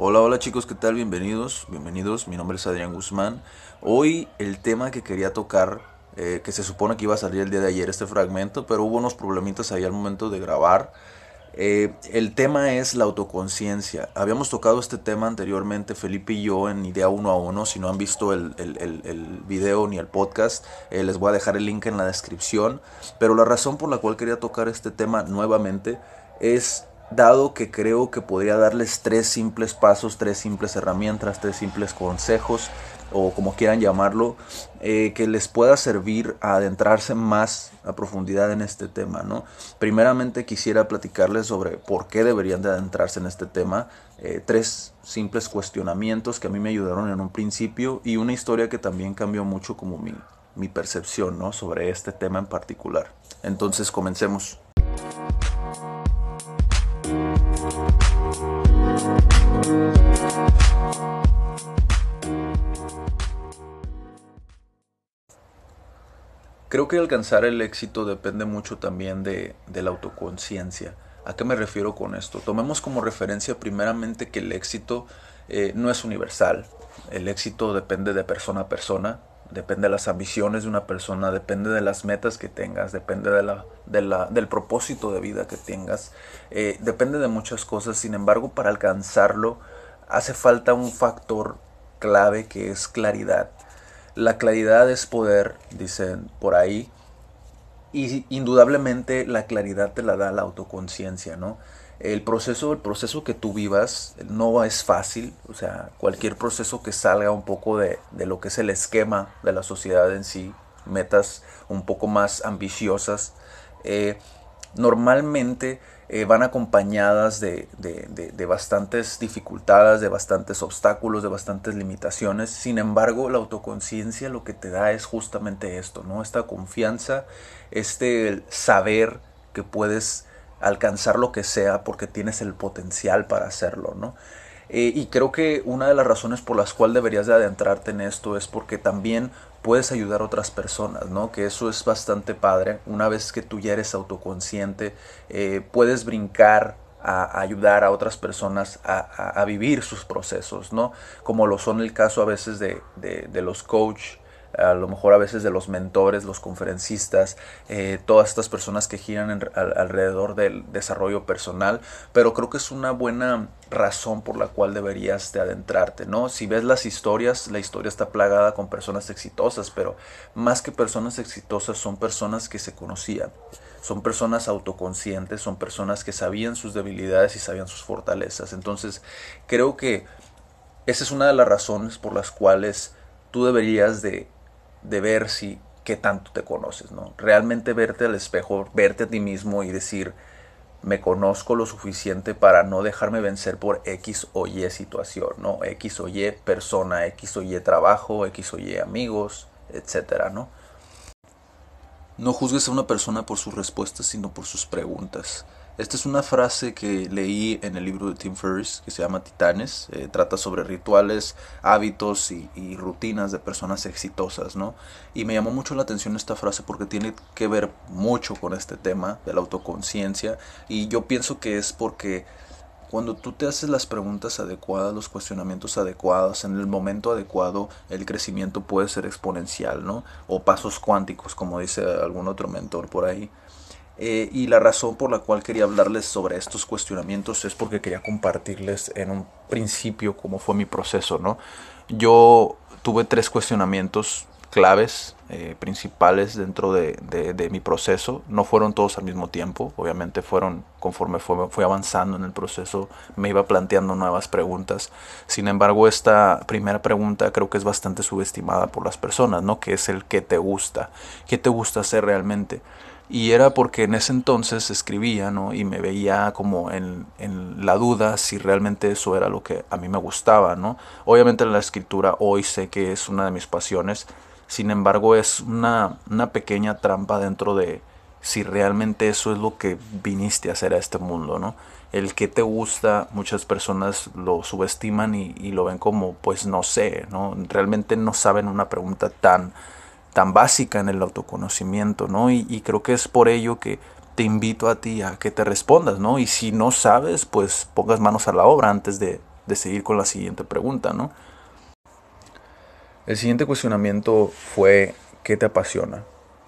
Hola, hola chicos, ¿qué tal? Bienvenidos, bienvenidos. Mi nombre es Adrián Guzmán. Hoy el tema que quería tocar, eh, que se supone que iba a salir el día de ayer este fragmento, pero hubo unos problemitas ahí al momento de grabar. Eh, el tema es la autoconciencia. Habíamos tocado este tema anteriormente, Felipe y yo, en Idea Uno a Uno. Si no han visto el, el, video ni el podcast, eh, les voy a dejar el link en la descripción. Pero la razón por la cual quería tocar este tema nuevamente es dado que creo que podría darles tres simples pasos, tres simples herramientas, tres simples consejos o como quieran llamarlo, eh, que les pueda servir a adentrarse más a profundidad en este tema, ¿no? Primeramente quisiera platicarles sobre por qué deberían de adentrarse en este tema, eh, tres simples cuestionamientos que a mí me ayudaron en un principio y una historia que también cambió mucho como mi, mi percepción, ¿no? Sobre este tema en particular. Entonces comencemos. Creo que alcanzar el éxito depende mucho también de, la autoconciencia. ¿A qué me refiero con esto? Tomemos como referencia primeramente que el éxito eh, no es universal. El éxito depende de persona a persona, depende de las ambiciones de una persona, depende de las metas que tengas, depende de la, de la, del propósito de vida que tengas, eh, depende de muchas cosas. Sin embargo, para alcanzarlo hace falta un factor clave que es claridad. La claridad es poder, dicen por ahí, y indudablemente la claridad te la da la autoconciencia, ¿no? El proceso, el proceso que tú vivas no es fácil, o sea, cualquier proceso que salga un poco de, de lo que es el esquema de la sociedad en sí, metas un poco más ambiciosas, eh, normalmente eh, van acompañadas de, bastantes dificultades, de bastantes obstáculos, de bastantes limitaciones. Sin embargo, la autoconciencia lo que te da es justamente esto, ¿no? Esta confianza, este saber que puedes alcanzar lo que sea porque tienes el potencial para hacerlo, ¿no? Eh, y creo que una de las razones por las cuales deberías de adentrarte en esto es porque también puedes ayudar a otras personas, ¿no? Que eso es bastante padre. Una vez que tú ya eres autoconsciente, eh, puedes brincar a, ayudar a otras personas a, vivir sus procesos, ¿no? Como lo son el caso a veces de, de los coach, a lo mejor a veces de los mentores, los conferencistas, eh, todas estas personas que giran alrededor del desarrollo personal, pero creo que es una buena razón por la cual deberías de adentrarte, ¿no? Si ves las historias, la historia está plagada con personas exitosas, pero más que personas exitosas son personas que se conocían, son personas autoconscientes, son personas que sabían sus debilidades y sabían sus fortalezas. Entonces, creo que esa es una de las razones por las cuales tú deberías de de ver si qué tanto te conoces, ¿no? Realmente verte al espejo, verte a ti mismo y decir, me conozco lo suficiente para no dejarme vencer por X o Y situación, ¿no? X o Y persona, X o Y trabajo, X o Y amigos, etcétera, ¿no? No juzgues a una persona por sus respuestas, sino por sus preguntas. Esta es una frase que leí en el libro de Tim Ferriss que se llama Titanes. Eh, trata sobre rituales, hábitos y, rutinas de personas exitosas, ¿no? Y me llamó mucho la atención esta frase porque tiene que ver mucho con este tema de la autoconciencia. Y yo pienso que es porque cuando tú te haces las preguntas adecuadas, los cuestionamientos adecuados, en el momento adecuado, el crecimiento puede ser exponencial, ¿no? O pasos cuánticos, como dice algún otro mentor por ahí. Eh, y la razón por la cual quería hablarles sobre estos cuestionamientos es porque quería compartirles en un principio cómo fue mi proceso, ¿no? Yo tuve tres cuestionamientos claves, eh, principales dentro de, de, mi proceso. No fueron todos al mismo tiempo, obviamente fueron conforme fue, fui avanzando en el proceso, me iba planteando nuevas preguntas. Sin embargo, esta primera pregunta creo que es bastante subestimada por las personas, ¿no? Que es el qué te gusta, qué te gusta hacer realmente. Y era porque en ese entonces escribía, ¿no? Y me veía como en, en, la duda si realmente eso era lo que a mí me gustaba, ¿no? Obviamente la escritura hoy sé que es una de mis pasiones, sin embargo es una, una pequeña trampa dentro de si realmente eso es lo que viniste a hacer a este mundo, ¿no? El que te gusta, muchas personas lo subestiman y, y lo ven como, pues no sé, ¿no? Realmente no saben una pregunta tan tan básica en el autoconocimiento, ¿no? Y, creo que es por ello que te invito a ti a que te respondas, ¿no? Y si no sabes, pues pongas manos a la obra antes de, de seguir con la siguiente pregunta, ¿no? El siguiente cuestionamiento fue, ¿qué te apasiona?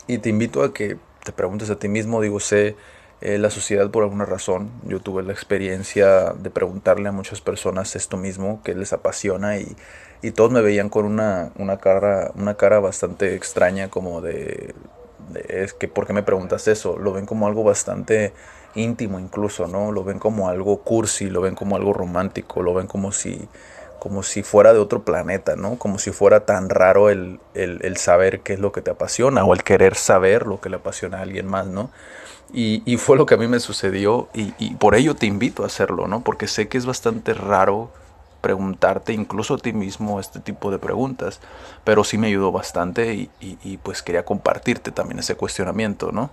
Y te invito a que te preguntes a ti mismo, digo, sé eh, la sociedad por alguna razón. Yo tuve la experiencia de preguntarle a muchas personas esto mismo, que les apasiona y, y todos me veían con una, una, cara, una cara bastante extraña como de, es que ¿por qué me preguntas eso? Lo ven como algo bastante íntimo incluso, ¿no? Lo ven como algo cursi, lo ven como algo romántico, lo ven como si como si fuera de otro planeta, ¿no? Como si fuera tan raro el, el, el, saber qué es lo que te apasiona o el querer saber lo que le apasiona a alguien más, ¿no? Y, fue lo que a mí me sucedió y, y, por ello te invito a hacerlo, ¿no? Porque sé que es bastante raro preguntarte incluso a ti mismo este tipo de preguntas, pero sí me ayudó bastante y, y pues quería compartirte también ese cuestionamiento, ¿no?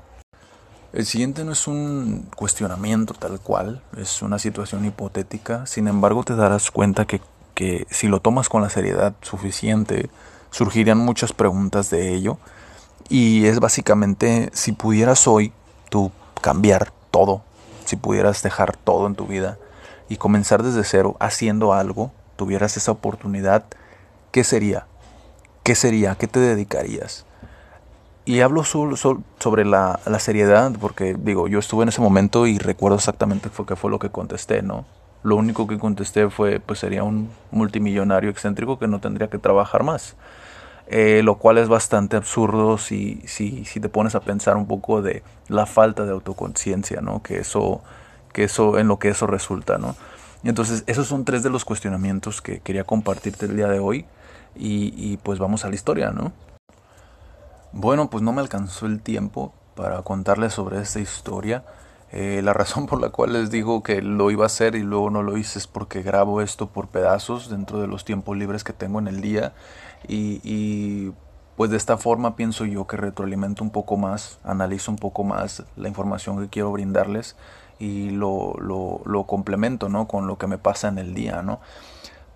El siguiente no es un cuestionamiento tal cual, es una situación hipotética, sin embargo te darás cuenta que que si lo tomas con la seriedad suficiente, surgirían muchas preguntas de ello. Y es básicamente si pudieras hoy tú cambiar todo, si pudieras dejar todo en tu vida y comenzar desde cero haciendo algo, tuvieras esa oportunidad, ¿qué sería? ¿Qué sería? ¿Qué te dedicarías? Y hablo sobre la, la seriedad porque digo, yo estuve en ese momento y recuerdo exactamente qué fue lo que contesté, ¿no? Lo único que contesté fue, pues sería un multimillonario excéntrico que no tendría que trabajar más. Eh, lo cual es bastante absurdo si, si, si, te pones a pensar un poco de la falta de autoconciencia, ¿no? Que eso, que eso, en lo que eso resulta, ¿no? Entonces, esos son tres de los cuestionamientos que quería compartirte el día de hoy. Y, y pues vamos a la historia, ¿no? Bueno, pues no me alcanzó el tiempo para contarles sobre esta historia. Eh, la razón por la cual les digo que lo iba a hacer y luego no lo hice es porque grabo esto por pedazos dentro de los tiempos libres que tengo en el día y, pues de esta forma pienso yo que retroalimento un poco más, analizo un poco más la información que quiero brindarles y lo, lo, lo complemento ¿no? con lo que me pasa en el día. ¿no?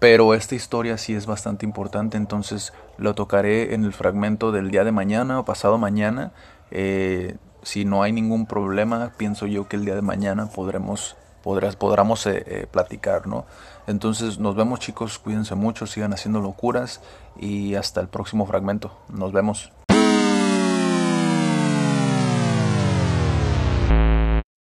Pero esta historia sí es bastante importante, entonces lo tocaré en el fragmento del día de mañana o pasado mañana. Eh, si no hay ningún problema, pienso yo que el día de mañana podremos, podrás, podremos eh, eh, platicar, ¿no? Entonces nos vemos chicos, cuídense mucho, sigan haciendo locuras y hasta el próximo fragmento. Nos vemos.